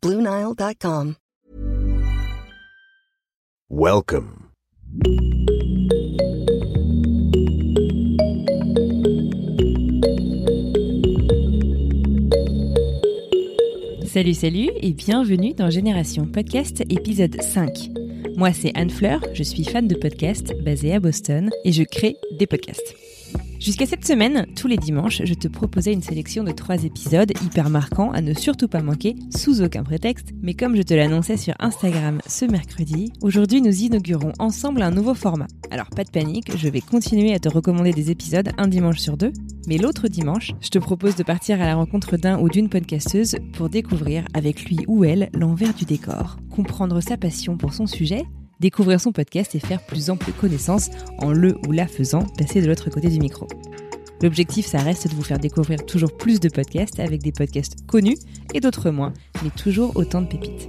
Bluenile.com. Welcome. Salut, salut et bienvenue dans Génération Podcast épisode 5. Moi, c'est Anne Fleur, je suis fan de podcasts basée à Boston et je crée des podcasts. Jusqu'à cette semaine, tous les dimanches, je te proposais une sélection de trois épisodes hyper marquants à ne surtout pas manquer, sous aucun prétexte. Mais comme je te l'annonçais sur Instagram ce mercredi, aujourd'hui nous inaugurons ensemble un nouveau format. Alors pas de panique, je vais continuer à te recommander des épisodes un dimanche sur deux. Mais l'autre dimanche, je te propose de partir à la rencontre d'un ou d'une podcasteuse pour découvrir avec lui ou elle l'envers du décor, comprendre sa passion pour son sujet découvrir son podcast et faire plus ample connaissance en le ou la faisant passer de l'autre côté du micro. L'objectif, ça reste de vous faire découvrir toujours plus de podcasts avec des podcasts connus et d'autres moins, mais toujours autant de pépites.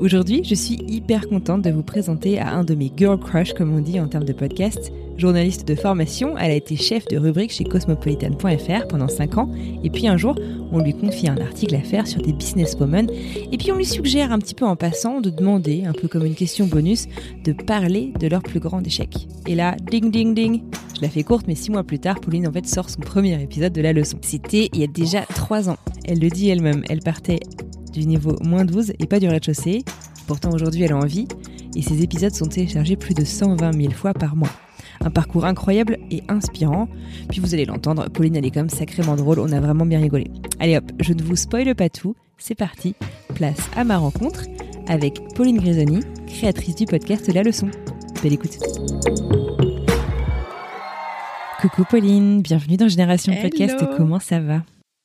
Aujourd'hui, je suis hyper contente de vous présenter à un de mes girl crush, comme on dit en termes de podcast. Journaliste de formation, elle a été chef de rubrique chez cosmopolitan.fr pendant 5 ans. Et puis un jour, on lui confie un article à faire sur des businesswomen. Et puis on lui suggère un petit peu en passant de demander, un peu comme une question bonus, de parler de leur plus grand échec. Et là, ding ding ding Je la fais courte, mais 6 mois plus tard, Pauline en fait sort son premier épisode de la leçon. C'était il y a déjà 3 ans. Elle le dit elle-même, elle partait du niveau moins 12 et pas du rez-de-chaussée. Pourtant aujourd'hui elle a envie et ses épisodes sont téléchargés plus de 120 000 fois par mois. Un parcours incroyable et inspirant. Puis vous allez l'entendre, Pauline elle est comme sacrément drôle, on a vraiment bien rigolé. Allez hop, je ne vous spoile pas tout, c'est parti, place à ma rencontre avec Pauline Grisoni, créatrice du podcast La Leçon. Belle écoute. Coucou Pauline, bienvenue dans Génération Podcast, comment ça va?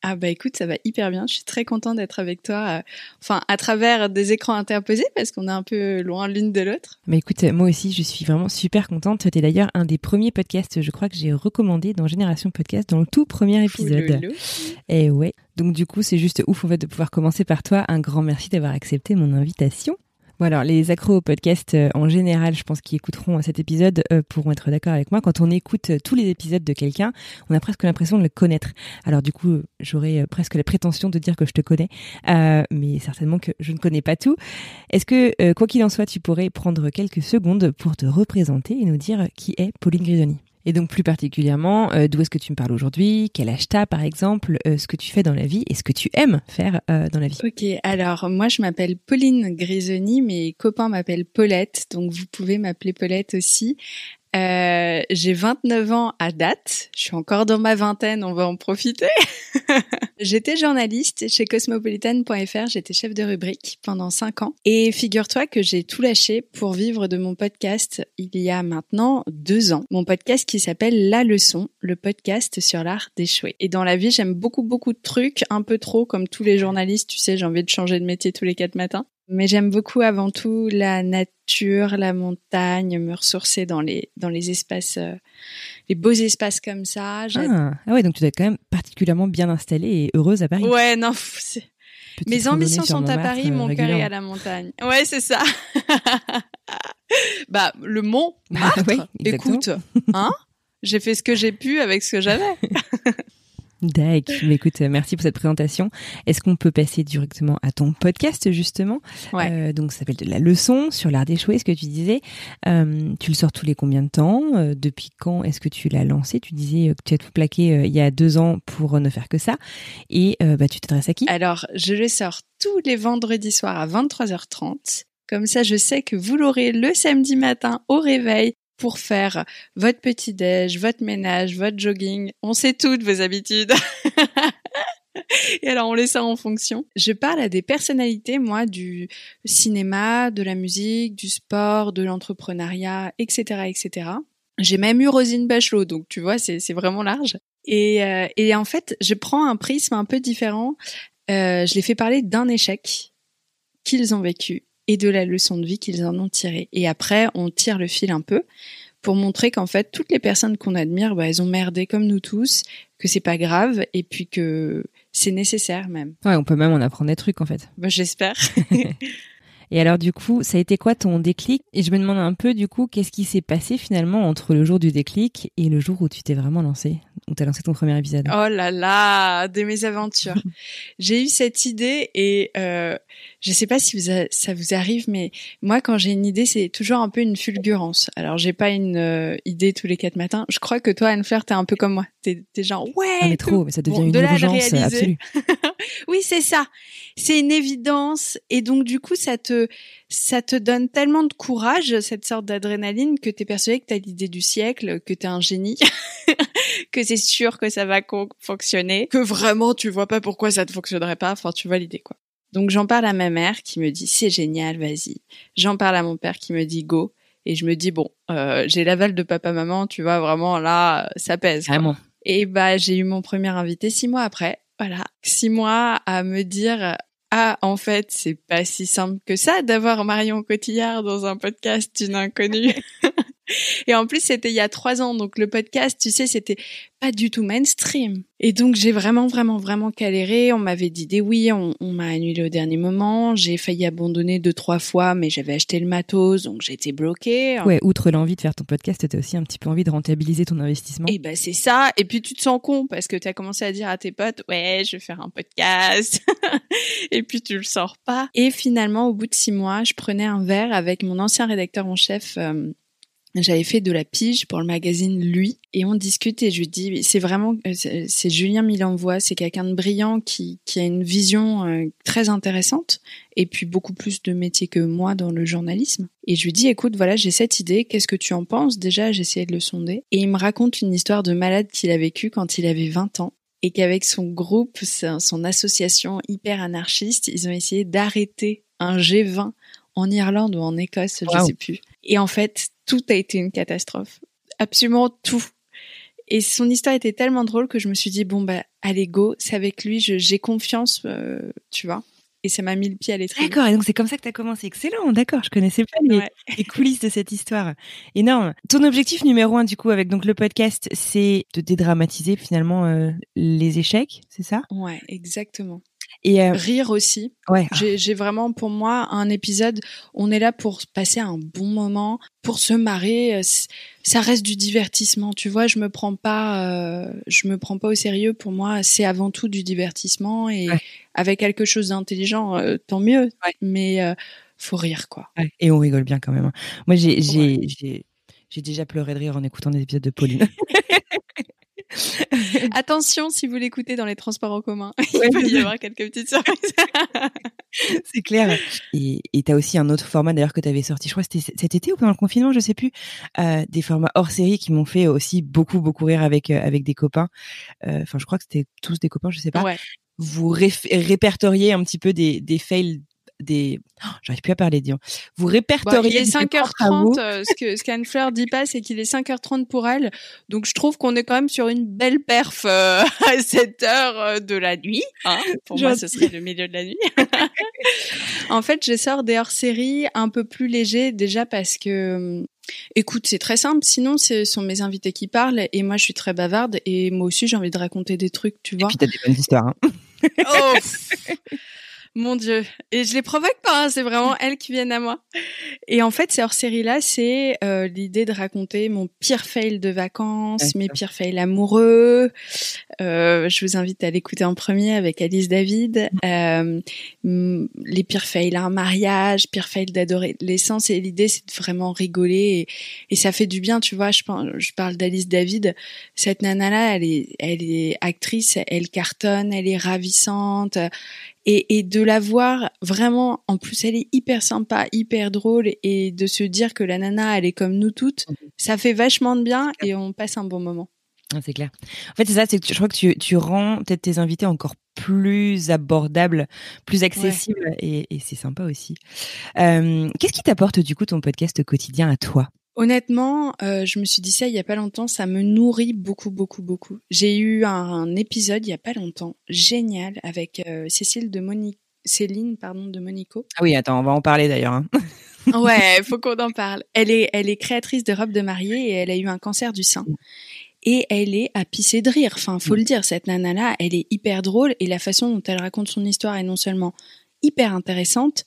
Ah bah écoute, ça va hyper bien. Je suis très contente d'être avec toi. Euh, enfin, à travers des écrans interposés parce qu'on est un peu loin l'une de l'autre. Mais écoute, moi aussi, je suis vraiment super contente. C'était d'ailleurs un des premiers podcasts, je crois que j'ai recommandé dans Génération Podcast dans le tout premier épisode. Et ouais. Donc du coup, c'est juste ouf en fait de pouvoir commencer par toi. Un grand merci d'avoir accepté mon invitation. Bon alors, les accros au podcast euh, en général, je pense qu'ils écouteront cet épisode euh, pourront être d'accord avec moi. Quand on écoute euh, tous les épisodes de quelqu'un, on a presque l'impression de le connaître. Alors du coup, j'aurais presque la prétention de dire que je te connais, mais certainement que je ne connais pas tout. Est-ce que, quoi qu'il en soit, tu pourrais prendre quelques secondes pour te représenter et nous dire qui est Pauline Grisoni? Et donc plus particulièrement, euh, d'où est-ce que tu me parles aujourd'hui? Quel âge t'as par exemple? Euh, Ce que tu fais dans la vie et ce que tu aimes faire euh, dans la vie. Ok, alors moi je m'appelle Pauline Grisoni, mes copains m'appellent Paulette, donc vous pouvez m'appeler Paulette aussi. Euh, j'ai 29 ans à date. Je suis encore dans ma vingtaine, on va en profiter. j'étais journaliste chez cosmopolitan.fr, j'étais chef de rubrique pendant 5 ans. Et figure-toi que j'ai tout lâché pour vivre de mon podcast il y a maintenant 2 ans. Mon podcast qui s'appelle La Leçon, le podcast sur l'art d'échouer. Et dans la vie, j'aime beaucoup, beaucoup de trucs, un peu trop comme tous les journalistes, tu sais, j'ai envie de changer de métier tous les 4 matins. Mais j'aime beaucoup avant tout la nature, la montagne, me ressourcer dans les dans les espaces, euh, les beaux espaces comme ça. Ah, ah, ouais, donc tu dois être quand même particulièrement bien installée et heureuse à Paris. Ouais, non, mes ambitions sont à Paris, mon cœur est à la montagne. Ouais, c'est ça. bah, le mont, Martre, écoute, hein, j'ai fait ce que j'ai pu avec ce que j'avais. D'accord. Mais écoute, merci pour cette présentation. Est-ce qu'on peut passer directement à ton podcast justement ouais. euh, Donc, ça s'appelle de la leçon sur l'art d'échouer, ce que tu disais. Euh, tu le sors tous les combien de temps? Euh, Depuis quand est-ce que tu l'as lancé? Tu disais que tu as tout plaqué il y a deux ans pour ne faire que ça. Et bah, tu t'adresses à qui? Alors, je le sors tous les vendredis soirs à 23h30. Comme ça, je sais que vous l'aurez le samedi matin au réveil pour faire votre petit-déj, votre ménage, votre jogging. On sait toutes vos habitudes. Et alors, on laisse ça en fonction. Je parle à des personnalités, moi, du cinéma, de la musique, du sport, de l'entrepreneuriat, etc., etc. J'ai même eu Rosine Bachelot, donc tu vois, c'est vraiment large. Et, euh, et en fait, je prends un prisme un peu différent. Euh, je les fais parler d'un échec qu'ils ont vécu et de la leçon de vie qu'ils en ont tiré. Et après, on tire le fil un peu pour montrer qu'en fait, toutes les personnes qu'on admire, bah, elles ont merdé comme nous tous, que c'est pas grave, et puis que c'est nécessaire même. Ouais, on peut même en apprendre des trucs en fait. Bah, J'espère. Et alors du coup, ça a été quoi ton déclic? Et je me demande un peu du coup, qu'est-ce qui s'est passé finalement entre le jour du déclic et le jour où tu t'es vraiment lancé, où t'as lancé ton premier épisode? Oh là là, de mes aventures. j'ai eu cette idée et euh, je sais pas si vous ça vous arrive, mais moi quand j'ai une idée, c'est toujours un peu une fulgurance. Alors j'ai pas une euh, idée tous les quatre matins. Je crois que toi, Anne-Fleur, t'es un peu comme moi. T'es es genre ouais. Ah, mais trop, mais ça devient une urgence absolue. oui, c'est ça. C'est une évidence et donc du coup, ça te ça te donne tellement de courage, cette sorte d'adrénaline, que t'es persuadé que t'as l'idée du siècle, que t'es un génie, que c'est sûr que ça va fonctionner, que vraiment tu vois pas pourquoi ça ne fonctionnerait pas. Enfin, tu vois l'idée, quoi. Donc j'en parle à ma mère qui me dit c'est génial, vas-y. J'en parle à mon père qui me dit go. Et je me dis bon, euh, j'ai l'aval de papa maman, tu vois vraiment là, ça pèse. Vraiment. Et bah j'ai eu mon premier invité six mois après. Voilà, six mois à me dire ah, en fait, c'est pas si simple que ça d'avoir Marion Cotillard dans un podcast d'une inconnue. Et en plus, c'était il y a trois ans, donc le podcast, tu sais, c'était pas du tout mainstream. Et donc, j'ai vraiment, vraiment, vraiment galéré. On m'avait dit des oui, on, m'a annulé au dernier moment. J'ai failli abandonner deux, trois fois, mais j'avais acheté le matos, donc j'étais bloquée. Ouais, outre l'envie de faire ton podcast, t'as aussi un petit peu envie de rentabiliser ton investissement. Et ben, c'est ça. Et puis, tu te sens con parce que t'as commencé à dire à tes potes, ouais, je vais faire un podcast. et puis, tu le sors pas. Et finalement, au bout de six mois, je prenais un verre avec mon ancien rédacteur en chef, euh, j'avais fait de la pige pour le magazine Lui et on discute et je lui dis c'est vraiment euh, c'est Julien Milenvois c'est quelqu'un de brillant qui, qui a une vision euh, très intéressante et puis beaucoup plus de métier que moi dans le journalisme. Et je lui dis écoute voilà j'ai cette idée. Qu'est-ce que tu en penses? Déjà essayé de le sonder. Et il me raconte une histoire de malade qu'il a vécu quand il avait 20 ans et qu'avec son groupe son association hyper anarchiste ils ont essayé d'arrêter un G20 en Irlande ou en Écosse, je sais plus. Et en fait, tout a été une catastrophe. Absolument tout. Et son histoire était tellement drôle que je me suis dit bon bah allez go, c'est avec lui, j'ai confiance, euh, tu vois. Et ça m'a mis le pied à l'étrier. D'accord, et donc c'est comme ça que tu as commencé. Excellent, d'accord, je connaissais pas les, coulisses de cette histoire. Énorme. Ton objectif numéro un, du coup, avec donc le podcast, c'est de dédramatiser finalement euh, les échecs, c'est ça? Ouais, exactement. Et euh, rire aussi. Ouais. J'ai vraiment pour moi un épisode. On est là pour passer un bon moment, pour se marrer. Euh, ça reste du divertissement, tu vois. Je me prends pas, euh, je me prends pas au sérieux. Pour moi, c'est avant tout du divertissement et avec quelque chose d'intelligent, tant mieux. Mais faut rire quoi. Et on rigole bien quand même. Hein. Moi, j'ai j'ai déjà pleuré de rire en écoutant des épisodes de Pauline. Attention si vous l'écoutez dans les transports en commun, il peut y avoir quelques petites surprises. c'est clair. Et tu as aussi un autre format d'ailleurs que tu avais sorti, je crois que c'était cet été ou pendant le confinement, je sais plus, euh, des formats hors série qui m'ont fait aussi beaucoup beaucoup rire avec euh, avec des copains. Euh, enfin, je crois que c'était tous des copains, je sais pas. Vous répertoriez un petit peu des, des fails des. Oh, j'arrive plus à parler, Dion. Vous répertoriez. il est 5h30. Euh, ce que ce qu'Anne Fleur dit pas, c'est qu'il est 5h30 pour elle. Donc je trouve qu'on est quand même sur une belle perf euh, à cette heure euh, de la nuit. Hein. pour moi, ce serait le milieu de la nuit. en fait, je sors des hors-séries un peu plus légers déjà parce que. Écoute, c'est très simple. Sinon, ce sont mes invités qui parlent et moi, je suis très bavarde et moi aussi, j'ai envie de raconter des trucs, tu vois. Et puis, t'as des bonnes histoires. Hein. oh mon Dieu. Et je les provoque pas, hein, c'est vraiment elles qui viennent à moi. Et en fait, ces hors-série-là, c'est euh, l'idée de raconter mon pire fail de vacances, mes pires fails amoureux. Euh, je vous invite à l'écouter en premier avec Alice David. Euh, les pires fails à un mariage, pires fails d'adolescence. Et l'idée, c'est de vraiment rigoler. Et, ça fait du bien, tu vois. Je, je parle d'Alice David. Cette nana-là, elle est, elle est actrice, elle cartonne, elle est ravissante et, et de la voir vraiment, en plus elle est hyper sympa, hyper drôle et de se dire que la nana elle est comme nous toutes, mhm. ça fait vachement de bien et on passe un bon moment. Ah, c'est clair. En fait, c'est ça, c'est que je crois que tu, tu rends peut-être tes invités encore plus abordables, plus accessibles et, et c'est sympa aussi. Euh, Qu'est-ce qui t'apporte du coup ton podcast quotidien à toi? Honnêtement, euh, je me suis dit ça il y a pas longtemps, ça me nourrit beaucoup, beaucoup, beaucoup. J'ai eu un, épisode il y a pas longtemps, génial, avec euh, Cécile de Monique, Céline, pardon, de Monico. Ah oui, attends, on va en parler d'ailleurs. Hein. ouais, faut qu'on en parle. Elle est, elle est créatrice de robes de mariée et elle a eu un cancer du sein. Et elle est à pisser de rire. Enfin, faut mm. le dire, cette nana-là, elle est hyper drôle et la façon dont elle raconte son histoire est non seulement hyper intéressante,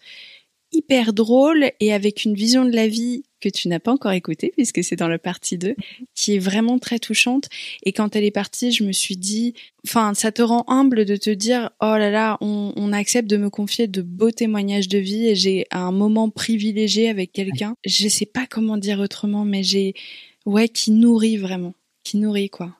hyper drôle et avec une vision de la vie que tu n'as pas encore écoutée puisque c'est dans le partie 2 qui est vraiment très touchante. Et quand elle est partie je me suis dit enfin ça te rend humble de te dire oh là là on, on accepte de me confier de beaux témoignages de vie et j'ai un moment privilégié avec quelqu'un. Je sais pas comment dire autrement mais j'ai ouais qui nourrit vraiment qui nourrit quoi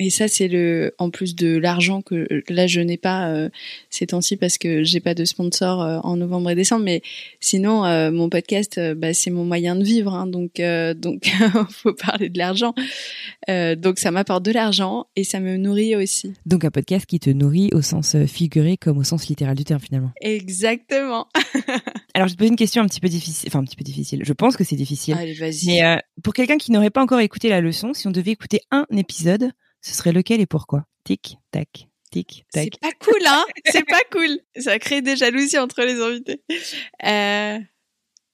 et ça, c'est le, en plus de l'argent que là je n'ai pas euh, ces temps-ci parce que j'ai pas de sponsor euh, en novembre et décembre. Mais sinon, euh, mon podcast, euh, bah, c'est mon moyen de vivre. Hein, donc, donc, faut parler de l'argent. donc, ça m'apporte de l'argent et ça me nourrit aussi. Donc, un podcast qui te nourrit au sens figuré comme au sens littéral du terme finalement. Exactement. Alors, je te pose une question un petit peu difficile. Enfin, un petit peu difficile. Je pense que c'est difficile. Allez, vas-y. Mais pour quelqu'un qui n'aurait pas encore écouté la leçon, si on devait écouter un épisode ce serait lequel et pourquoi? Tic, tac, tic, tac. C'est pas cool, hein? C'est pas cool. Ça crée des jalousies entre les invités. Euh,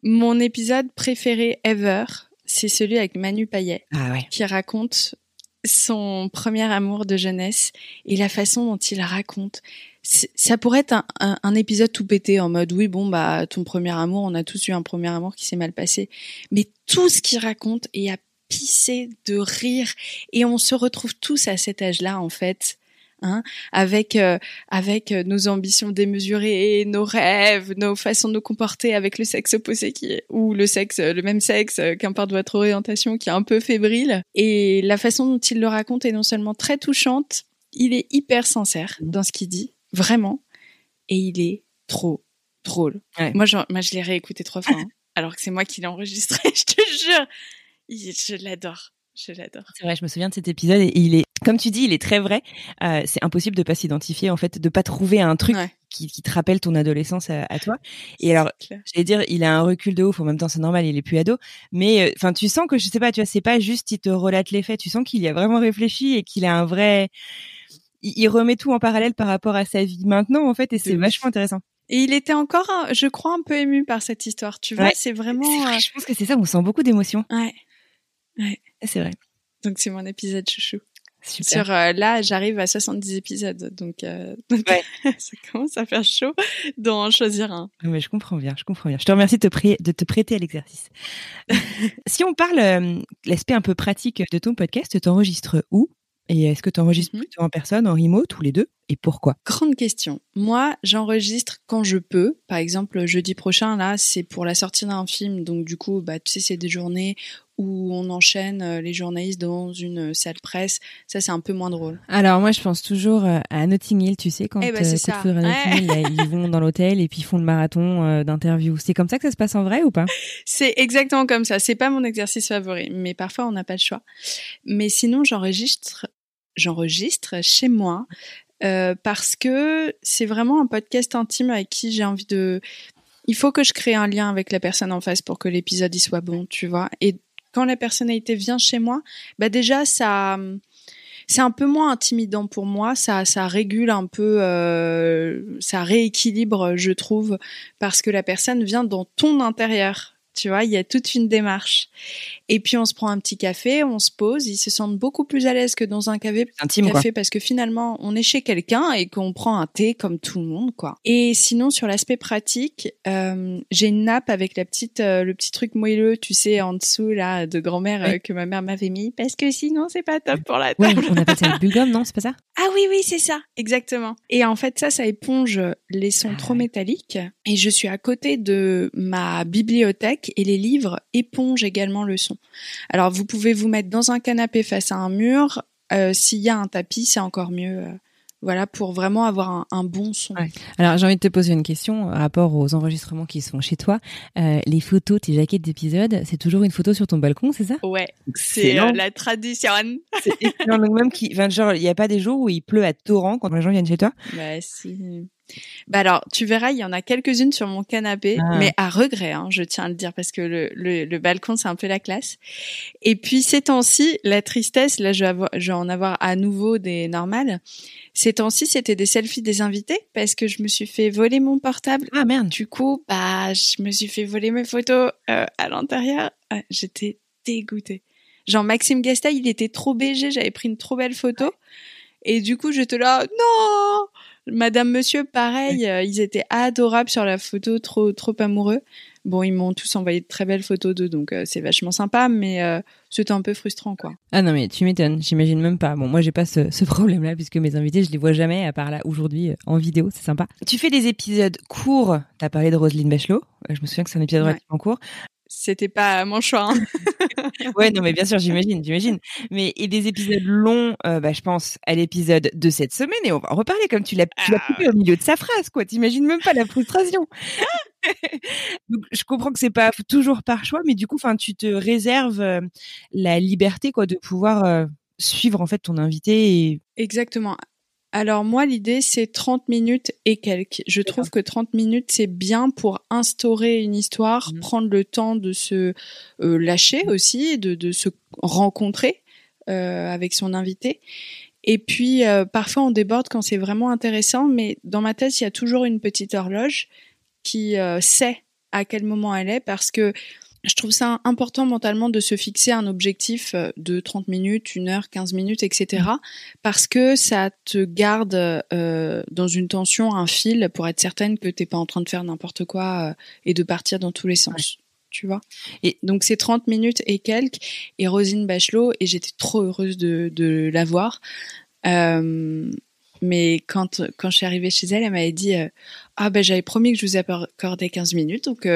mon épisode préféré ever, c'est celui avec Manu Payet, ah ouais. qui raconte son premier amour de jeunesse et la façon dont il raconte. Ça pourrait être un, un, épisode tout pété en mode oui bon bah ton premier amour on a tous eu un premier amour qui s'est mal passé mais tout ce qu'il raconte et à pisser de rire et on se retrouve tous à cet âge-là en fait. Hein, avec euh, avec nos ambitions démesurées, nos rêves, nos façons de nous comporter avec le sexe opposé qui est, ou le sexe le même sexe, qu'importe votre orientation, qui est un peu fébrile. Et la façon dont il le raconte est non seulement très touchante, il est hyper sincère dans ce qu'il dit, vraiment, et il est trop drôle. Moi, je, moi, je l'ai réécouté trois fois, hein, alors que c'est moi qui l'ai enregistré, je te jure je l'adore. Je l'adore. C'est vrai, je me souviens de cet épisode et il est, comme tu dis, il est très vrai. Euh, c'est impossible de pas s'identifier, en fait, de pas trouver un truc qui, qui, te rappelle ton adolescence à, toi. Et alors, j'allais dire, il a un recul de ouf. En même temps, c'est normal, il est plus ado. Mais euh, enfin, tu sens que je sais pas, tu vois, c'est pas juste il te relate les faits. Tu sens qu'il y a vraiment réfléchi et qu'il a un vrai. Il, remet tout en parallèle par rapport à sa vie maintenant, en fait, et c'est vachement intéressant. Et il était encore, je crois, un peu ému par cette histoire. Tu vois, c'est vraiment. Euh, je pense que c'est ça. On sent beaucoup d'émotions. Ouais. Ouais. C'est vrai. Donc c'est mon épisode chouchou. Super. Sur euh, là, j'arrive à 70 épisodes, donc, euh, ouais. ça commence à faire chaud d'en choisir un. Mais je comprends bien, je comprends bien. Je te remercie de te, de te prêter à l'exercice. si on parle euh, l'aspect un peu pratique de ton podcast, tu enregistres où? Et est-ce que tu enregistres mhm. plutôt en personne, en remote ou les deux? Et pourquoi? Grande question. Moi, j'enregistre quand je peux. Par exemple, jeudi prochain, là, c'est pour la sortie d'un film. Donc, du coup, bah, tu sais, c'est des journées où on enchaîne euh, les journalistes dans une salle presse. Ça, c'est un peu moins drôle. Alors, moi, je pense toujours euh, à Notting Hill, tu sais, quand eh ben, euh, ça. ils vont dans l'hôtel et puis ils font le marathon d'interviews. C'est comme ça que ça se passe en vrai ou pas? C'est exactement comme ça. C'est pas mon exercice favori, mais parfois, on n'a pas le choix. Mais sinon, j'enregistre j'enregistre chez moi euh, parce que c'est vraiment un podcast intime avec qui j'ai envie de. Il faut que je crée un lien avec la personne en face pour que l'épisode y soit bon, tu vois. Et quand la personnalité vient chez moi, bah déjà ça c'est un peu moins intimidant pour moi. Ça, ça régule un peu, euh, ça rééquilibre, je trouve, parce que la personne vient dans ton intérieur. Tu vois, il y a toute une démarche. Et puis on se prend un petit café, on se pose, ils se sentent beaucoup plus à l'aise que dans un café, Intime, café parce que finalement on est chez quelqu'un et qu'on prend un thé comme tout le monde quoi. Et sinon sur l'aspect pratique, euh, j'ai une nappe avec la petite euh, le petit truc moelleux, tu sais en dessous là de grand-mère euh, que ma mère m'avait mis parce que sinon c'est pas top pour la table. on appelle ça le bulgum, non, c'est pas ça? Ah oui oui, c'est ça, exactement. Et en fait ça ça éponge les sons ah trop métalliques et je suis à côté de ma bibliothèque et les livres épongent également le son. Alors vous pouvez vous mettre dans un canapé face à un mur. Euh, s'il y a un tapis, c'est encore mieux. Euh, voilà, pour vraiment avoir un, bon son. Alors j'ai envie de te poser une question par rapport aux enregistrements qui sont chez toi. Euh, les photos, tes jaquettes d'épisodes, c'est toujours une photo sur ton balcon, c'est ça? Ouais, c'est la tradition. C'est même qui, enfin, genre, il n'y a pas des jours où il pleut à torrent quand les gens viennent chez toi? Bah si. Bah alors, tu verras, il y en a quelques-unes sur mon canapé, Ah. mais à regret, hein, je tiens à le dire, parce que le, le, le balcon, c'est un peu la classe. Et puis, ces temps-ci, la tristesse, là, je vais, avoir- je vais en avoir à nouveau des normales. Ces temps-ci, c'était des selfies des invités, parce que je me suis fait voler mon portable. Ah merde. Du coup, bah, je me suis fait voler mes photos euh, à l'intérieur. Ah, J'étais dégoûtée. Genre, Maxime Gasta, il était trop BG, j'avais pris une trop belle photo. Et du coup, j'étais là, non Madame, monsieur, pareil, euh, ils étaient adorables sur la photo, trop, trop amoureux. Bon, ils m'ont tous envoyé de très belles photos d'eux, donc euh, c'est vachement sympa, mais euh, c'était un peu frustrant, quoi. Ah non mais tu m'étonnes, j'imagine même pas. Bon moi j'ai pas ce, ce problème-là puisque mes invités je les vois jamais à part là aujourd'hui en vidéo, c'est sympa. Tu fais des épisodes courts. T'as parlé de Roselyne Bachelot. Je me souviens que c'est un épisode Ouais. relativement court. C'était pas mon choix. hein. Ouais non mais bien sûr j'imagine, j'imagine. Mais et des épisodes longs, euh, bah je pense à l'épisode de cette semaine et on va en reparler comme tu l'as l'as Ah coupé au milieu de sa phrase quoi. T'imagines même pas la frustration. Donc je comprends que c'est pas toujours par choix, mais du coup enfin tu te réserves euh, la liberté quoi de pouvoir euh, suivre en fait ton invité et Exactement. Alors moi, l'idée, c'est 30 minutes et quelques. Je trouve que 30 minutes, c'est bien pour instaurer une histoire, Mhm. prendre le temps de se euh, lâcher aussi, de, de se rencontrer euh, avec son invité. Et puis, euh, parfois, on déborde quand c'est vraiment intéressant, mais dans ma tête, il y a toujours une petite horloge qui sait à quel moment elle est, parce que je trouve ça important mentalement de se fixer un objectif euh, de 30 minutes, 1 heure, 15 minutes, etc. Parce que ça te garde euh, dans une tension, un fil, pour être certaine que t'es pas en train de faire n'importe quoi euh, et de partir dans tous les sens. Tu vois Et- donc c'est 30 minutes et quelques et Rosine Bachelot et j'étais trop heureuse de, de la voir. Euh, mais quand quand je suis arrivée chez elle, elle m'avait dit ah ben j'avais promis que je vous accordais 15 minutes donc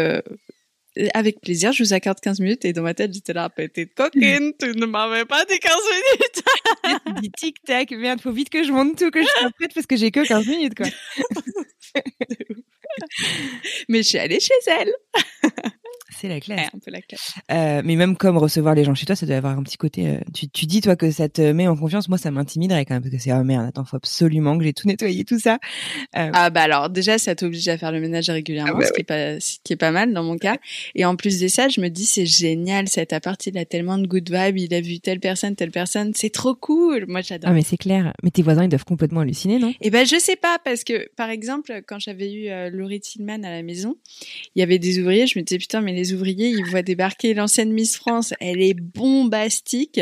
avec plaisir, je vous accorde 15 minutes. Et dans ma tête, j'étais là, petite coquine, tu ne m'avais pas dit 15 minutes. dit tic tac, merde, faut vite que je monte tout, que je sois prête parce que j'ai que 15 minutes quoi. Mais je suis allée chez elle. C'est la classe. Ouais, un peu la classe. Euh, mais même comme recevoir les gens chez toi, ça doit avoir un petit côté. euh, tu, tu dis toi que ça te met en confiance. Moi, ça m'intimiderait quand même parce que c'est oh merde, attends, faut absolument que j'ai tout nettoyé, tout ça. Euh, Ah bah alors déjà ça t'oblige à faire le ménage régulièrement, Ah bah ce qui est pas ce qui est pas mal dans mon cas. Et en plus de ça, je me dis c'est génial cet appart, il a tellement de good vibes, il a vu telle personne, telle personne, c'est trop cool. Moi j'adore. Ah mais c'est clair. Mais tes voisins ils doivent complètement halluciner, non? Eh ben je sais pas parce que par exemple quand j'avais eu Laurie Tillman à la maison, il y avait des ouvriers, je me disais putain mais les ouvriers ils voient débarquer l'ancienne Miss France, elle est bombastique.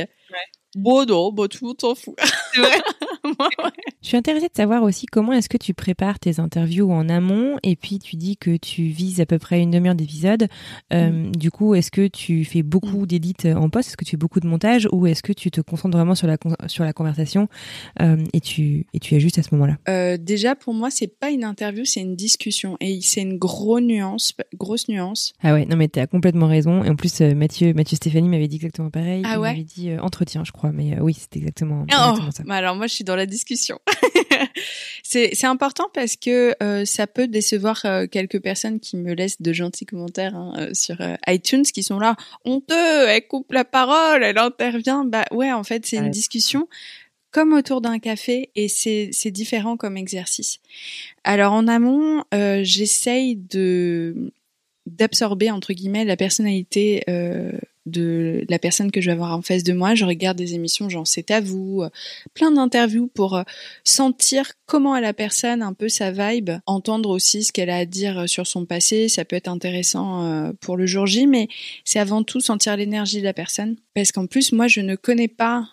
Bon non, bon tout le monde s'en fout. C'est vrai. Ouais. Je suis intéressée de savoir aussi comment est-ce que tu prépares tes interviews en amont et puis tu dis que tu vises à peu près une demi-heure d'épisode. Euh, Du coup, est-ce que tu fais beaucoup d'édits en poste? Est-ce que tu fais beaucoup de montage ou est-ce que tu te concentres vraiment sur la con- sur la conversation euh, et tu et tu ajustes à ce moment-là? Euh, déjà pour moi c'est pas une interview, c'est une discussion et c'est une grosse nuance, grosse nuance. Ah ouais, non mais t'as complètement raison. Et en plus, Mathieu, Mathieu Stéphanie m'avait dit exactement pareil. Ah Il ouais? m'avait dit entretien, je crois. Mais euh, oui, c'était exactement, Oh, exactement ça. bah alors moi je suis dans la discussion. c'est c'est important parce que euh, ça peut décevoir euh, quelques personnes qui me laissent de gentils commentaires hein, sur euh, iTunes qui sont là honteux, elle coupe la parole, elle intervient. Bah ouais, en fait c'est une discussion comme autour d'un café et c'est c'est différent comme exercice. Alors en amont, j'essaye de d'absorber entre guillemets la personnalité de la personne que je vais avoir en face de moi. Je regarde des émissions genre C'est à vous, euh, plein d'interviews pour euh, sentir comment est la personne, un peu sa vibe, entendre aussi ce qu'elle a à dire euh, sur son passé. Ça peut être intéressant pour le jour J, mais c'est avant tout sentir l'énergie de la personne. Parce qu'en plus, moi, je ne connais pas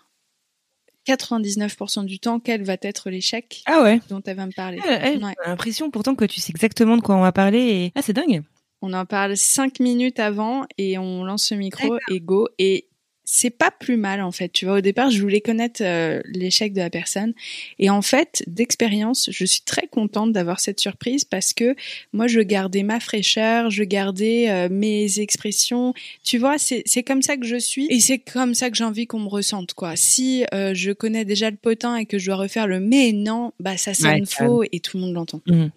99% du temps quel va être l'échec Ah ouais. dont elle va me parler. Ah, Ouais. J'ai l'impression pourtant que tu sais exactement de quoi on va parler. Et... Ah, c'est dingue. On en parle cinq minutes avant et on lance le micro et go. Et c'est pas plus mal en fait. Tu vois, au départ, je voulais connaître euh, l'échec de la personne. Et en fait, d'expérience, je suis très contente d'avoir cette surprise parce que moi, je gardais ma fraîcheur, je gardais euh, mes expressions. Tu vois, c'est c'est comme ça que je suis et c'est comme ça que j'ai envie qu'on me ressente quoi. Si euh, je connais déjà le potin et que je dois refaire le mais non, bah ça sonne Ouais, faux et tout le monde l'entend. Mhm.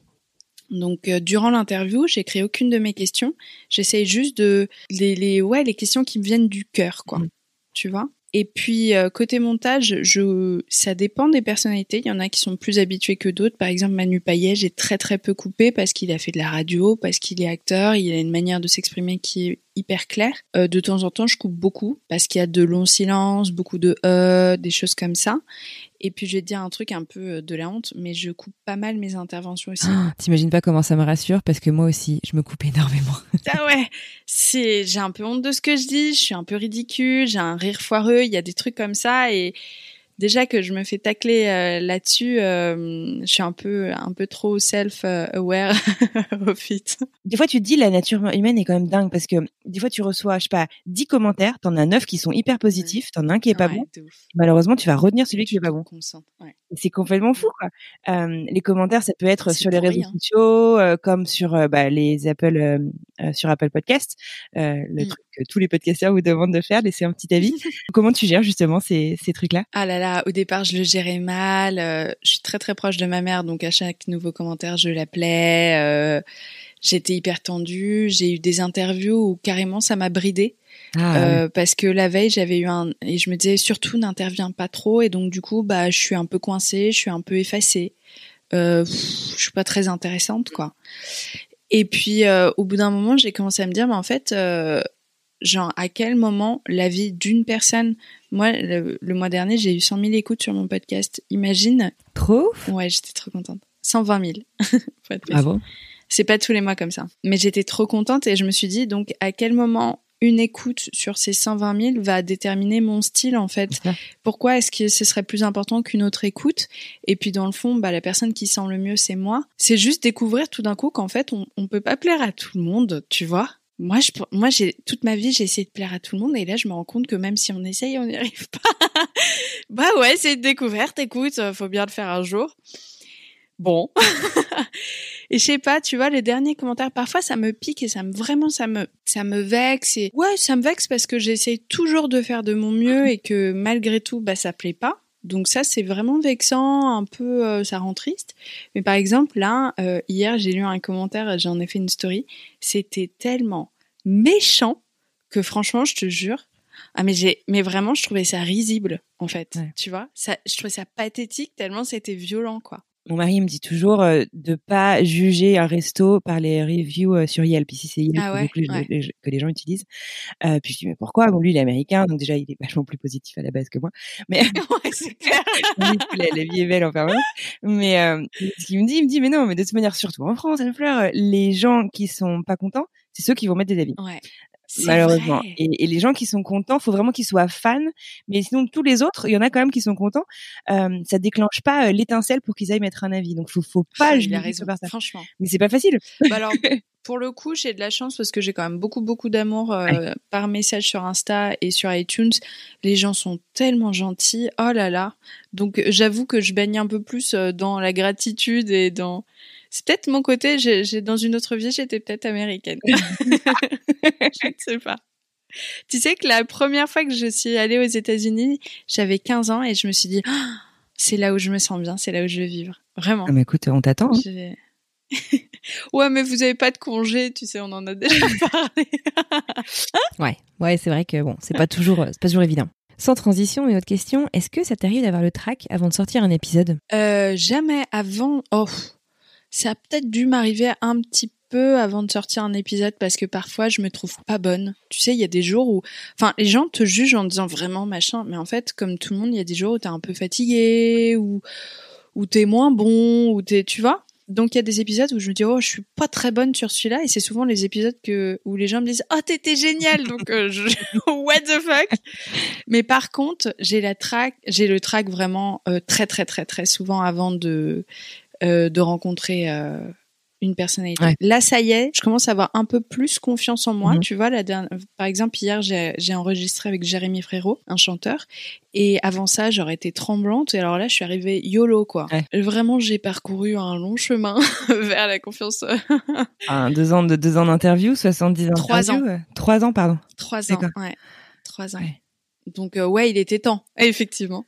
Donc euh, durant l'interview, j'écris aucune de mes questions. J'essaye juste de les, les ouais les questions qui me viennent du cœur quoi. Mhm. Tu vois? Et puis euh, côté montage, je ça dépend des personnalités. Il y en a qui sont plus habitués que d'autres. Par exemple, Manu Payet, j'ai très très peu coupé parce qu'il a fait de la radio, parce qu'il est acteur. Il a une manière de s'exprimer qui est hyper claire. Euh, de temps en temps, je coupe beaucoup parce qu'il y a de longs silences, beaucoup de euh, des choses comme ça. Et puis je vais te dire un truc un peu euh, de la honte, mais je coupe pas mal mes interventions aussi. Ah, T'imagines pas comment ça me rassure parce que moi aussi, je me coupe énormément. ah ouais, c'est j'ai un peu honte de ce que je dis, je suis un peu ridicule, j'ai un rire foireux, il y a des trucs comme ça et déjà que je me fais tacler euh, là-dessus, euh, je suis un peu un peu trop self-aware au fit. Des fois, tu te dis la nature humaine est quand même dingue parce que des fois, tu reçois, je sais pas, 10 commentaires, t'en as 9 qui sont hyper positifs, t'en as un qui est pas Ouais, bon. Malheureusement, tu vas retenir celui qui est pas bon. Ouais. C'est complètement fou. Quoi. Euh, les commentaires, ça peut être sur les réseaux sociaux, comme sur bah, les Apple, sur Apple Podcast, le Mm. truc que tous les podcasteurs vous demandent de faire, laisser un petit avis. Comment tu gères justement ces, ces trucs-là? Ah là là, au départ, je le gérais mal. euh, je suis très très proche de ma mère, donc à chaque nouveau commentaire, je l'appelais. euh, J'étais hyper tendue. J'ai eu des interviews où carrément ça m'a bridée. ah. Euh, parce que la veille j'avais eu un et je me disais surtout n'interviens pas trop et donc du coup bah je suis un peu coincée, je suis un peu effacée, euh, pff, je suis pas très intéressante quoi. Et puis euh, au bout d'un moment j'ai commencé à me dire mais en fait genre à quel moment la vie d'une personne, moi le, le mois dernier j'ai eu 100 000 écoutes sur mon podcast, imagine, Trop ouais j'étais trop contente, 120 000. Faut être précis. Bravo. C'est pas tous les mois comme ça. Mais j'étais trop contente et je me suis dit, donc, à quel moment une écoute sur ces 120 000 va déterminer mon style, en fait? Pourquoi est-ce que ce serait plus important qu'une autre écoute? Et puis, dans le fond, bah, la personne qui sent le mieux, c'est moi. C'est juste découvrir tout d'un coup qu'en fait, on, on peut pas plaire à tout le monde, tu vois? Moi, je, moi, j'ai toute ma vie, j'ai essayé de plaire à tout le monde, et là, je me rends compte que même si on essaye, on n'y arrive pas. bah ouais, c'est une découverte. Écoute, euh, faut bien le faire un jour. Bon. Et je sais pas, tu vois, les derniers commentaires, parfois ça me pique et ça me vraiment ça me ça me vexe et ouais, ça me vexe parce que j'essaie toujours de faire de mon mieux et que malgré tout bah ça plaît pas. Donc ça c'est vraiment vexant, un peu euh, ça rend triste. Mais par exemple là euh, hier, j'ai lu un commentaire, j'en ai fait une story, c'était tellement méchant que franchement, je te jure, ah mais j'ai mais vraiment je trouvais ça risible en fait, Ouais. tu vois Ça je trouvais ça pathétique tellement c'était violent quoi. Mon mari me dit toujours euh, de pas juger un resto par les reviews euh, sur Yelp. Ici, c'est Yelp Ah ouais, que, ouais. les, que les gens utilisent. Euh, puis je dis mais pourquoi? Bon, lui, il est américain, donc déjà, il est vachement plus positif à la base que moi. Mais ouais, c'est clair. la, la vie est belle en permanence. Mais euh, ce qu'il me dit, il me dit mais non, mais de toute manière, surtout en France, Fleur, les gens qui sont pas contents, c'est ceux qui vont mettre des avis. Ouais. Malheureusement. Et, et les gens qui sont contents, faut vraiment qu'ils soient fans. Mais sinon, tous les autres, il y en a quand même qui sont contents. Euh, ça déclenche pas l'étincelle pour qu'ils aillent mettre un avis. Donc, faut, faut pas il a raison, par ça. franchement. Mais c'est pas facile. Bah alors, pour le coup, j'ai de la chance parce que j'ai quand même beaucoup, beaucoup d'amour euh, par message sur Insta et sur iTunes. Les gens sont tellement gentils. Oh là là. Donc, j'avoue que je baigne un peu plus dans la gratitude et dans. C'est peut-être mon côté. J'ai, dans une autre vie, j'étais peut-être américaine. je ne sais pas. Tu sais que la première fois que je suis allée aux États-Unis, j'avais 15 ans et je me suis dit, Ah, c'est là où je me sens bien, c'est là où je veux vivre. Vraiment. Ah, mais écoute, on t'attend. hein. Vais- ouais, mais vous avez pas de congé, tu sais, on en a déjà parlé. Ouais, ouais, c'est vrai que bon, c'est pas toujours, c'est pas toujours évident. Sans transition, une autre question, est-ce que ça t'arrive d'avoir le track avant de sortir un épisode? Euh, jamais avant. Oh, ça a peut-être dû m'arriver un petit peu avant de sortir un épisode parce que parfois je me trouve pas bonne. Tu sais, il y a des jours où, enfin, les gens te jugent en disant vraiment machin, mais en fait, comme tout le monde, il y a des jours où t'es un peu fatigué ou où t'es moins bon ou t'es, tu vois. Donc il y a des épisodes où je me dis oh je suis pas très bonne sur celui-là et c'est souvent les épisodes que où les gens me disent oh t'étais génial donc euh, what the fuck? Mais par contre j'ai la track j'ai le track vraiment euh, très très très très souvent avant de euh, de rencontrer euh, une personnalité. Ouais. Là, ça y est, je commence à avoir un peu plus confiance en moi. Mhm. Tu vois, la dernière, par exemple, hier, j'ai enregistré avec Jérémy Frérot, un chanteur, et avant ça, j'aurais été tremblante. Et alors là, je suis arrivée YOLO, quoi. Ouais. Vraiment, j'ai parcouru un long chemin vers la confiance. Un, deux ans de deux ans d'interview, 70 Trois interviews, euh, Trois ans, pardon. Trois ans, ouais. Trois ans. Ouais. Donc euh, ouais, il était temps, effectivement.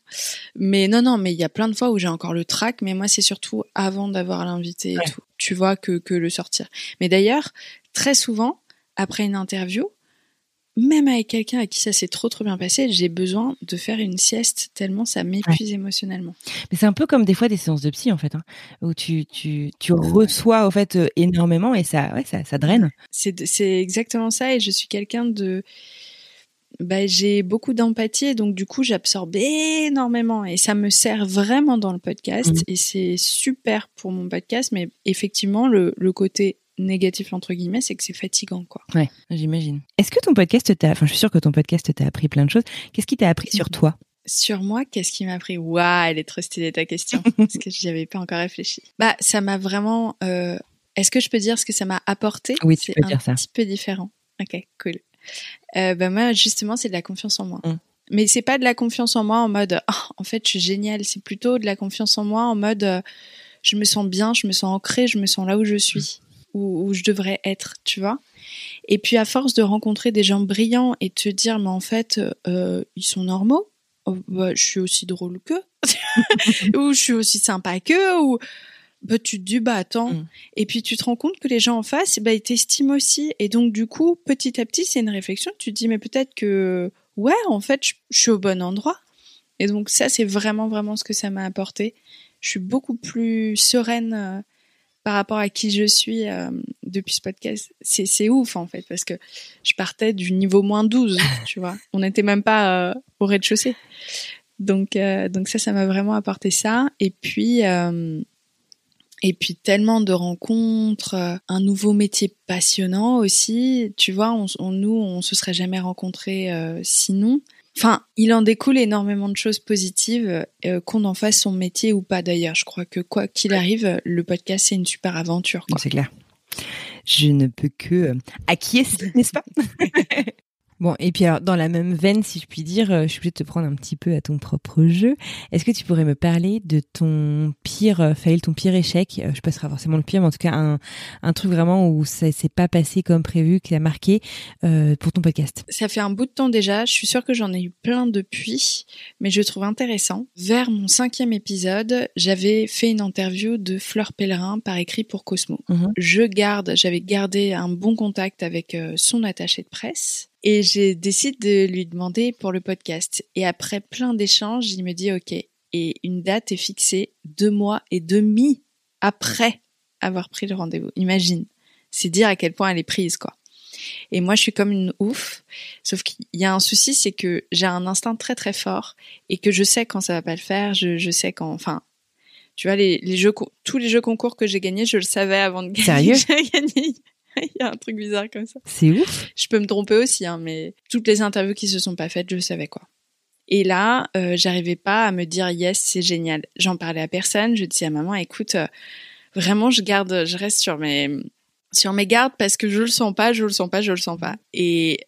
Mais non, non, mais il y a plein de fois où j'ai encore le trac, mais moi c'est surtout avant d'avoir l'invité et Ouais. tout. Tu vois que que le sortir. Mais d'ailleurs, très souvent après une interview, même avec quelqu'un à qui ça s'est trop trop bien passé, j'ai besoin de faire une sieste tellement ça m'épuise émotionnellement. Mais c'est un peu comme des fois des séances de psy en fait, hein, où tu tu tu reçois au fait euh, énormément et ça ouais ça ça draine. C'est c'est exactement ça et je suis quelqu'un de bah, j'ai beaucoup d'empathie donc du coup j'absorbe énormément et ça me sert vraiment dans le podcast mmh. et c'est super pour mon podcast mais effectivement le, le côté négatif entre guillemets, c'est que c'est fatigant quoi. Ouais, j'imagine. Est-ce que ton podcast t'a enfin je suis sûre que ton podcast t'a appris plein de choses. Qu'est-ce qui t'a appris sur toi? Sur moi, qu'est-ce qui m'a appris? Waouh, elle est trop stylée ta question parce que j'y avais pas encore réfléchi. Bah, ça m'a vraiment euh... est-ce que je peux dire ce que ça m'a apporté? Oui, tu peux dire ça. un petit peu différent. OK, cool. Euh, bah moi justement, c'est de la confiance en moi. Mm. Mais c'est pas de la confiance en moi en mode oh, en fait, je suis géniale, c'est plutôt de la confiance en moi en mode euh, je me sens bien, je me sens ancrée, je me sens là où je suis où, je devrais être, tu vois. Et puis à force de rencontrer des gens brillants et de te dire, mais en fait, euh, ils sont normaux, oh, bah, je suis aussi drôle qu'eux, ou je suis aussi sympa qu'eux, ou bah, tu te dis, bah attends. Mm. Et puis tu te rends compte que les gens en face, bah, ils t'estiment aussi. Et donc du coup, petit à petit, c'est une réflexion. Tu te dis, mais peut-être que, ouais, en fait, je, je suis au bon endroit. Et donc ça, c'est vraiment, vraiment ce que ça m'a apporté. Je suis beaucoup plus sereine euh, par rapport à qui je suis euh, depuis ce podcast. C'est, c'est ouf en fait parce que je partais du niveau moins 12, tu vois. On n'était même pas euh, au rez-de-chaussée. Donc donc ça ça m'a vraiment apporté ça et puis et puis tellement de rencontres, un nouveau métier passionnant aussi. Tu vois, on, nous on se serait jamais rencontrés sinon. Enfin, il en découle énormément de choses positives, euh, qu'on en fasse son métier ou pas d'ailleurs. Je crois que quoi qu'il arrive, le podcast, c'est une super aventure. C'est clair. Je ne peux que euh, acquiescer, n'est-ce pas? Bon, et puis alors, dans la même veine, si je puis dire, euh, je suis obligée de te prendre un petit peu à ton propre jeu. Est-ce que tu pourrais me parler de ton pire euh, fail, ton pire échec? Euh, Je sais pas ce sera forcément le pire, mais en tout cas un, un truc vraiment où ça s'est pas passé comme prévu, qui a marqué euh, pour ton podcast. Ça fait un bout de temps déjà. Je suis sûre que j'en ai eu plein depuis, mais je trouve intéressant. Vers mon cinquième épisode, j'avais fait une interview de Fleur Pellerin par écrit pour Cosmo. Mhm. Je garde, j'avais gardé un bon contact avec son attaché de presse et j'ai décidé de lui demander pour le podcast. Et après plein d'échanges, il me dit OK. Et une date est fixée deux mois et demi après avoir pris le rendez-vous. Imagine. C'est dire à quel point elle est prise, quoi. Et moi, je suis comme une ouf. Sauf qu'il y a un souci, c'est que j'ai un instinct très très fort et que je sais quand ça va pas le faire. Je, je sais quand, enfin, tu vois, les, les jeux, tous les jeux concours que j'ai gagnés, je le savais avant de gagner. Sérieux? Il y a un truc bizarre comme ça. C'est ouf. Je peux me tromper aussi, hein, mais toutes les interviews qui se sont pas faites, je savais quoi. Et là, euh, j'arrivais pas à me dire yes, c'est génial. J'en parlais à personne. Je disais à maman, écoute, euh, vraiment, je garde, je reste sur mes sur mes gardes parce que je le sens pas, je le sens pas, je le sens pas. Et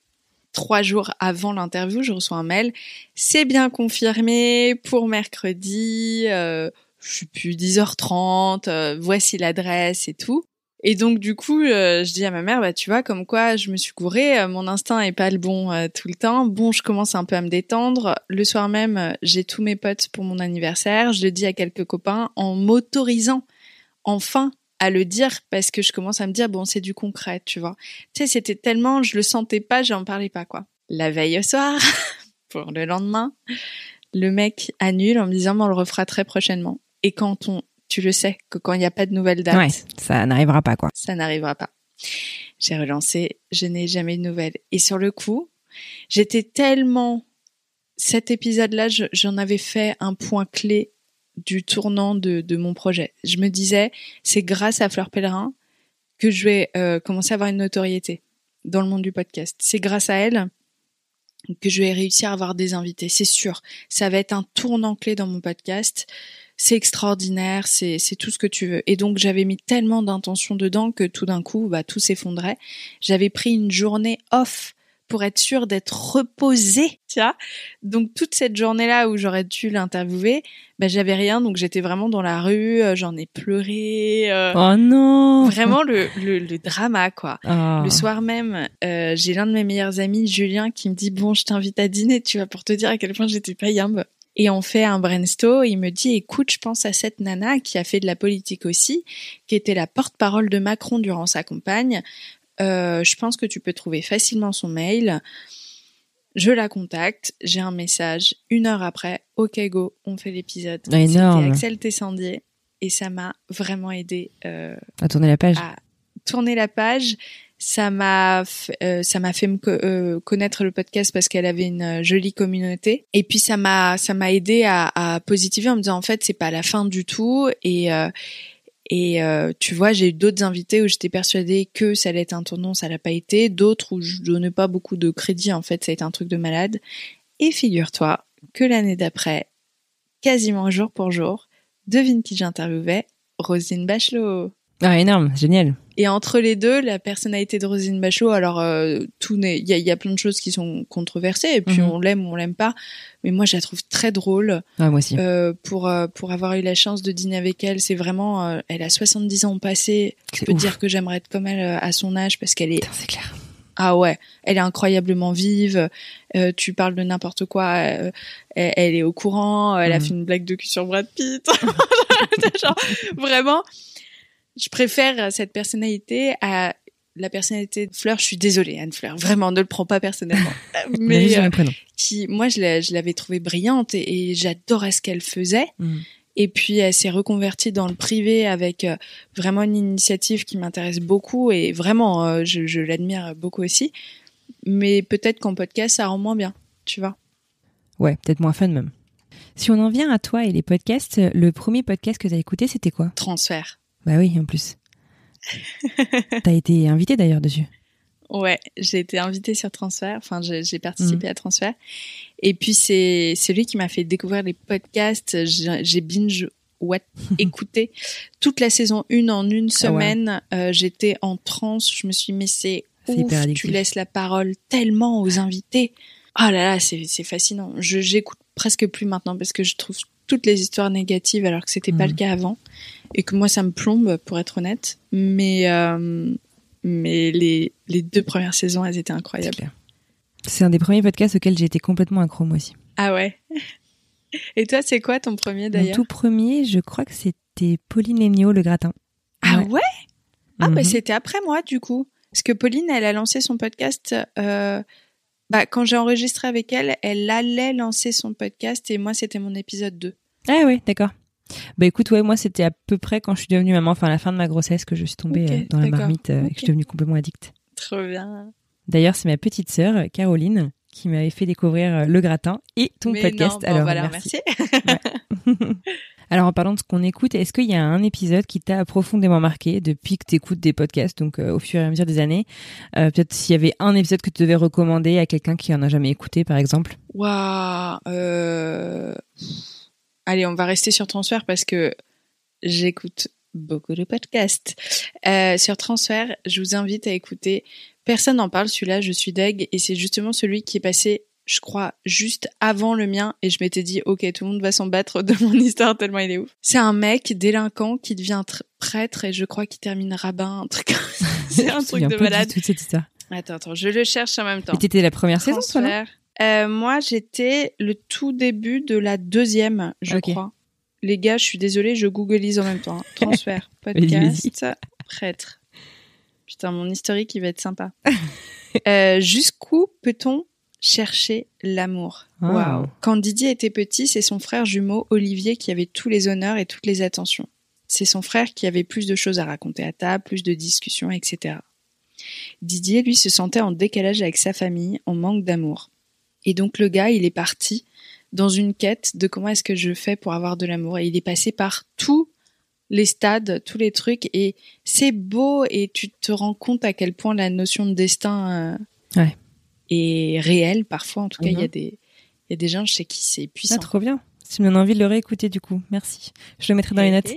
trois jours avant l'interview, je reçois un mail. C'est bien confirmé pour mercredi. Euh, je suis plus 10h30. Euh, voici l'adresse et tout. Et donc du coup, euh, je dis à ma mère, bah tu vois, comme quoi je me suis courée, euh, mon instinct est pas le bon euh, tout le temps. Bon, je commence un peu à me détendre. Le soir même, j'ai tous mes potes pour mon anniversaire. Je le dis à quelques copains en m'autorisant enfin à le dire parce que je commence à me dire bon, c'est du concret, tu vois. Tu sais, c'était tellement, je le sentais pas, j'en parlais pas quoi. La veille au soir, pour le lendemain, le mec annule en me disant, on le refera très prochainement. Et quand on tu le sais que quand il n'y a pas de nouvelles dates, ça n'arrivera pas quoi. Ça n'arrivera pas. J'ai relancé, je n'ai jamais de nouvelles. Et sur le coup, j'étais tellement cet épisode-là, j'en avais fait un point clé du tournant de, mon projet. Je me disais, c'est grâce à Fleur Pèlerin que je vais euh, commencer à avoir une notoriété dans le monde du podcast. C'est grâce à elle que je vais réussir à avoir des invités, c'est sûr. Ça va être un tournant clé dans mon podcast c'est extraordinaire, c'est tout ce que tu veux. Et donc j'avais mis tellement d'intention dedans que tout d'un coup, bah tout s'effondrait. J'avais pris une journée off pour être sûre d'être reposée, tu vois. Donc toute cette journée-là où j'aurais dû l'interviewer, bah j'avais rien, donc j'étais vraiment dans la rue, euh, j'en ai pleuré. Euh, oh non Vraiment le, le, le drama, quoi. Oh. Le soir même, euh, j'ai l'un de mes meilleurs amis, Julien, qui me dit, bon, je t'invite à dîner, tu vois, pour te dire à quel point j'étais pas yambe. Et on fait un brainstorm. Il me dit, écoute, je pense à cette nana qui a fait de la politique aussi, qui était la porte-parole de Macron durant sa campagne. Euh, je pense que tu peux trouver facilement son mail. Je la contacte, j'ai un message. Une heure après, ok go, on fait l'épisode. Ah, énorme. C'était Axel Tessandier et ça m'a vraiment aidé euh, À tourner la page. à tourner la page. Ça m'a euh, ça m'a fait me euh, connaître le podcast parce qu'elle avait une euh, jolie communauté. Et puis ça m'a ça m'a aidé à, positiver en me disant en fait c'est pas la fin du tout. Et et tu vois j'ai eu d'autres invités où j'étais persuadée que ça allait être un tournant ça l'a pas été. D'autres où je donnais pas beaucoup de crédit en fait ça a été un truc de malade. Et figure-toi que l'année d'après quasiment jour pour jour devine qui j'interviewais? Rosine Bachelot Ah, énorme, génial. et entre les deux, la personnalité de Rosine Bachelot, alors euh, tout n'est, il y y a plein de choses qui sont controversées et puis Mhm. on l'aime ou on l'aime pas. Mais moi, je la trouve très drôle. Ah, moi aussi. Euh, pour euh, pour avoir eu la chance de dîner avec elle, c'est vraiment, euh, elle a 70 ans passé. Je peux ouf. dire que j'aimerais être comme elle euh, à son âge parce qu'elle est, c'est clair. ah ouais, elle est incroyablement vive. Euh, tu parles de n'importe quoi, euh, elle, elle est au courant. Elle a Mhm. fait une blague de cul sur Brad Pitt. Genre, vraiment, je préfère cette personnalité à la personnalité de Fleur. Je suis désolée, Anne Fleur. Vraiment, ne le prends pas personnellement. Mais euh, un prénom. qui, moi, je l'avais trouvée brillante et, et j'adorais ce qu'elle faisait. Mm. Et puis elle s'est reconvertie dans le privé avec euh, vraiment une initiative qui m'intéresse beaucoup et vraiment euh, je, je l'admire beaucoup aussi. Mais peut-être qu'en podcast ça rend moins bien, tu vois. Ouais, peut-être moins fun même. Si on en vient à toi et les podcasts, le premier podcast que t'as écouté, c'était quoi? Transfert. Bah oui, en plus. t'as été invité d'ailleurs dessus. Ouais, j'ai été invitée sur Transfert, enfin j'ai participé à Transfert. Et puis c'est celui qui m'a fait découvrir les podcasts. J'ai binge what écouté toute la saison 1 en une semaine. Euh, J'étais en transe, je me suis dit mais c'est tu laisses la parole tellement aux invités. Ah là là, c'est fascinant. Je j'écoute presque plus maintenant parce que je trouve toutes les histoires négatives alors que c'était pas Mhm. le cas avant et que moi ça me plombe pour être honnête. Mais euh, mais les, les deux premières saisons, elles étaient incroyables. C'est un des premiers podcasts auxquels j'ai été complètement accro moi aussi. Ah ouais. Et toi, c'est quoi ton premier Mon d'ailleurs tout premier, je crois que c'était Pauline Léniaud, le gratin. Ah Ouais. ouais? Ah bah Mhm. c'était après moi du coup. Parce que Pauline, elle a lancé son podcast. Euh, bah, quand j'ai enregistré avec elle, elle allait lancer son podcast et moi, c'était mon épisode 2. Ah ouais, d'accord. Bah écoute, ouais, moi c'était à peu près quand je suis devenue maman, enfin à la fin de ma grossesse, que je suis tombée euh, dans la marmite euh, et que je suis devenue complètement addict. Trop bien. D'ailleurs, c'est ma petite sœur, Caroline, qui m'avait fait découvrir euh, le gratin et ton Mais podcast. non, bon, Alors, bah alors, merci. merci. Alors, en parlant de ce qu'on écoute, est-ce qu'il y a un épisode qui t'a profondément marqué depuis que tu écoutes des podcasts, donc euh, au fur et à mesure des années? Euh, Peut-être s'il y avait un épisode que tu devais recommander à quelqu'un qui en a jamais écouté, par exemple? Waouh. Allez, on va rester sur transfert parce que j'écoute beaucoup de podcasts. Euh, sur transfert, je vous invite à écouter. Personne n'en parle, celui-là, je suis deg, et c'est justement celui qui est passé, je crois, juste avant le mien, et je m'étais dit, ok, tout le monde va s'en battre de mon histoire tellement il est ouf. C'est un mec délinquant qui devient tr- prêtre, et je crois qu'il termine rabbin, un truc. C'est un truc de malade. Attends, attends, je le cherche en même temps. T'étais la première saison, toi. Euh, moi, j'étais le tout début de la deuxième, je crois. Les gars, je suis désolée, je googlise en même temps. hein. Transfert, podcast, prêtre. Putain, mon historique, il va être sympa. Euh, Jusqu'où peut-on chercher l'amour? Ah. Waouh. Quand Didier était petit, c'est son frère jumeau, Olivier, qui avait tous les honneurs et toutes les attentions. C'est son frère qui avait plus de choses à raconter à table, plus de discussions, etc. Didier, lui, se sentait en décalage avec sa famille, en manque d'amour. Et donc le gars, il est parti dans une quête de comment est-ce que je fais pour avoir de l'amour. Et il est passé par tous les stades, tous les trucs. Et c'est beau et tu te rends compte à quel point la notion de destin euh, Ouais. est réelle parfois. En tout cas, il y a Mhm. des y a des gens chez qui c'est puissant. Ah, trop bien. Tu me donnes envie de le réécouter, du coup. Merci. Je le mettrai dans les notes.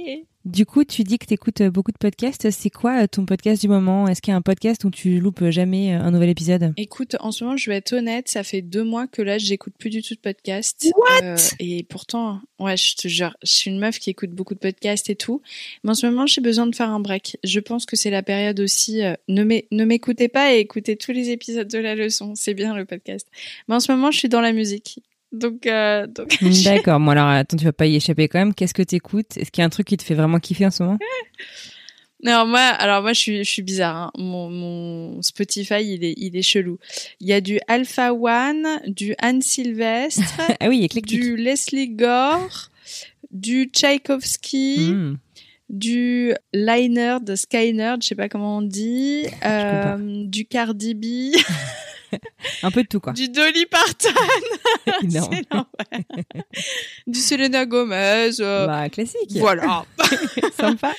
Du coup, tu dis que tu écoutes beaucoup de podcasts. C'est quoi euh, ton podcast du moment? Est-ce qu'il y a un podcast où tu loupes jamais euh, un nouvel épisode? Écoute, en ce moment, je vais être honnête, ça fait deux mois que là, j'écoute plus du tout de podcast. Euh, et pourtant, ouais, je te jure, je suis une meuf qui écoute beaucoup de podcasts et tout. Mais en ce moment, j'ai besoin de faire un break. Je pense que c'est la période aussi. euh, ne m'écoutez pas et écoutez tous les épisodes de la leçon. C'est bien le podcast. Mais en ce moment, je suis dans la musique. Donc, euh, donc. Hmm, D'accord. Bon, alors attends, tu vas pas y échapper quand même. Qu'est-ce que tu écoutes Est-ce qu'il y a un truc qui te fait vraiment kiffer en ce moment? Non, moi, alors moi, je suis, je suis bizarre. Hein. Mon, mon Spotify, il est, il est chelou. Il y a du Alpha One, du Anne Sylvestre, ah oui, du Leslie Gore, du Tchaïkovski, Hmm. du Liner de Skynerd, je sais pas comment on dit, euh, du Cardi B, Un peu de tout, quoi. du Dolly Parton, Énorme. l'enfer. du Selena Gomez. euh, Bah, classique. Voilà. Sympa.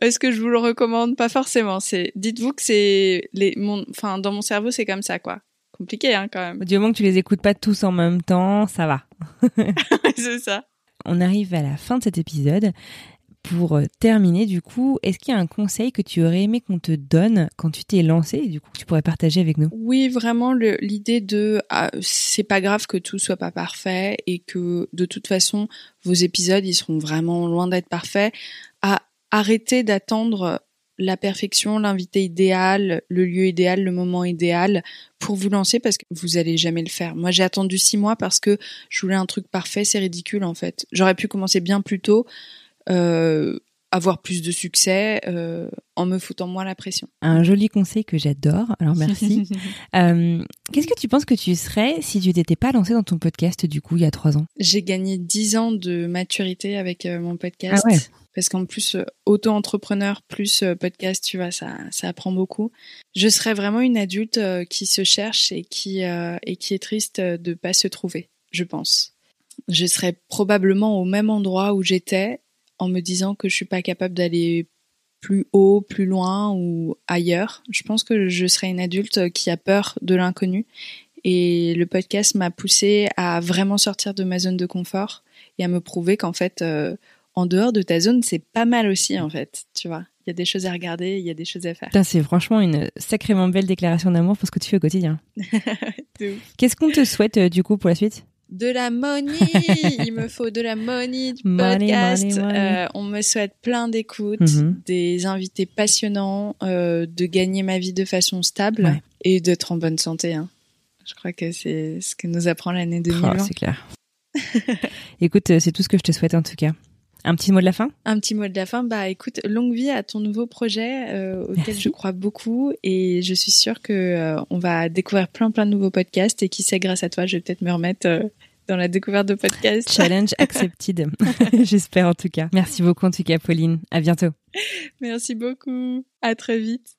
Est-ce que je vous le recommande Pas forcément. C'est, dites-vous que c'est les, mon, enfin, dans mon cerveau, c'est comme ça, quoi. Compliqué, hein, quand même. Du moment que tu les écoutes pas tous en même temps, ça va. c'est ça. On arrive à la fin de cet épisode. Pour euh, terminer, du coup, est-ce qu'il y a un conseil que tu aurais aimé qu'on te donne quand tu t'es lancé et du coup que tu pourrais partager avec nous? Oui, vraiment l'idée de ah, c'est pas grave que tout soit pas parfait et que de toute façon vos épisodes ils seront vraiment loin d'être parfaits. À arrêter d'attendre la perfection, l'invité idéal, le lieu idéal, le moment idéal pour vous lancer parce que vous allez jamais le faire. Moi j'ai attendu six mois parce que je voulais un truc parfait, c'est ridicule en fait. J'aurais pu commencer bien plus tôt, avoir plus de succès euh, en me foutant moins la pression. Un joli conseil que j'adore, alors merci. Euh, Qu'est-ce que tu penses que tu serais si tu t'étais pas lancé dans ton podcast du coup il y a trois ans? J'ai gagné 10 ans de maturité avec euh, mon podcast. Ah ouais. Parce qu'en plus, euh, auto-entrepreneur plus euh, podcast, tu vois, ça, ça apprend beaucoup. Je serais vraiment une adulte euh, qui se cherche et qui, euh, et qui est triste euh, de pas se trouver, je pense. Je serais probablement au même endroit où j'étais en me disant que je suis pas capable d'aller plus haut, plus loin ou ailleurs. Je pense que je serais une adulte qui a peur de l'inconnu. Et le podcast m'a poussé à vraiment sortir de ma zone de confort et à me prouver qu'en fait, euh, en dehors de ta zone, c'est pas mal aussi, en fait. Tu vois, il y a des choses à regarder, il y a des choses à faire. C'est franchement une sacrément belle déclaration d'amour pour ce que tu fais au quotidien. Qu'est-ce qu'on te souhaite euh, du coup pour la suite? De la money Il me faut de la money du podcast. money, money. Euh, on me souhaite plein d'écoutes, Mhm. des invités passionnants, euh, de gagner ma vie de façon stable Ouais. et d'être en bonne santé. hein. Je crois que c'est ce que nous apprend l'année Oh, 2020. C'est clair. Écoute, euh, c'est tout ce que je te souhaite en tout cas. Un petit mot de la fin? Un petit mot de la fin, bah écoute, longue vie à ton nouveau projet euh, auquel Merci. je crois beaucoup et je suis sûre que euh, on va découvrir plein plein de nouveaux podcasts et qui sait grâce à toi, je vais peut-être me remettre euh, dans la découverte de podcasts. Challenge accepted. J'espère en tout cas. Merci beaucoup en tout cas, Pauline. À bientôt. Merci beaucoup. À très vite.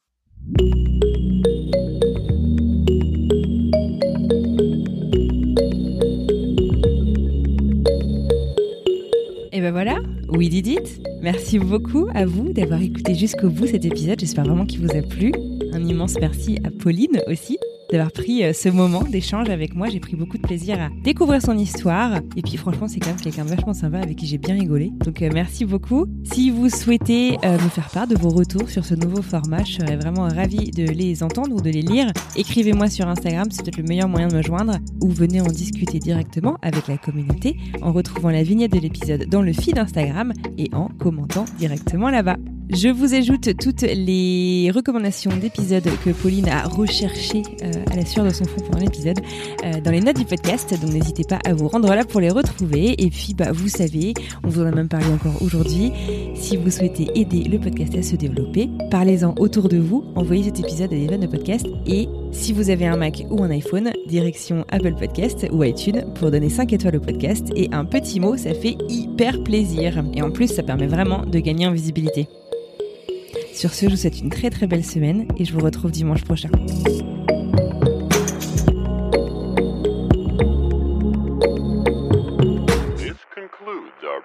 Et ben voilà, we did it. Merci beaucoup à vous d'avoir écouté jusqu'au bout cet épisode. J'espère vraiment qu'il vous a plu. Un immense merci à Pauline aussi d'avoir pris euh, ce moment d'échange avec moi. J'ai pris beaucoup de plaisir à découvrir son histoire. Et puis franchement, c'est quand même quelqu'un vachement sympa avec qui j'ai bien rigolé. Donc euh, merci beaucoup. Si vous souhaitez euh, me faire part de vos retours sur ce nouveau format, je serais vraiment ravie de les entendre ou de les lire. Écrivez-moi sur Instagram, c'est peut-être le meilleur moyen de me joindre. Ou venez en discuter directement avec la communauté en retrouvant la vignette de l'épisode dans le feed Instagram et en commentant directement là-bas. Je vous ajoute toutes les recommandations d'épisodes que Pauline a recherchées euh, à la sueur de son fond pendant l'épisode euh, dans les notes du podcast. Donc n'hésitez pas à vous rendre là pour les retrouver. Et puis bah vous savez, on vous en a même parlé encore aujourd'hui. Si vous souhaitez aider le podcast à se développer, parlez-en autour de vous, envoyez cet épisode à des fans de podcast. Et si vous avez un Mac ou un iPhone, direction Apple Podcast ou iTunes pour donner 5 étoiles au podcast et un petit mot, ça fait hyper plaisir. Et en plus, ça permet vraiment de gagner en visibilité. Sur ce, je vous souhaite une très très belle semaine et je vous retrouve dimanche prochain.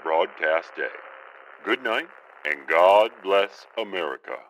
Broadcast. Good night, and God bless America.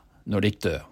når de dør.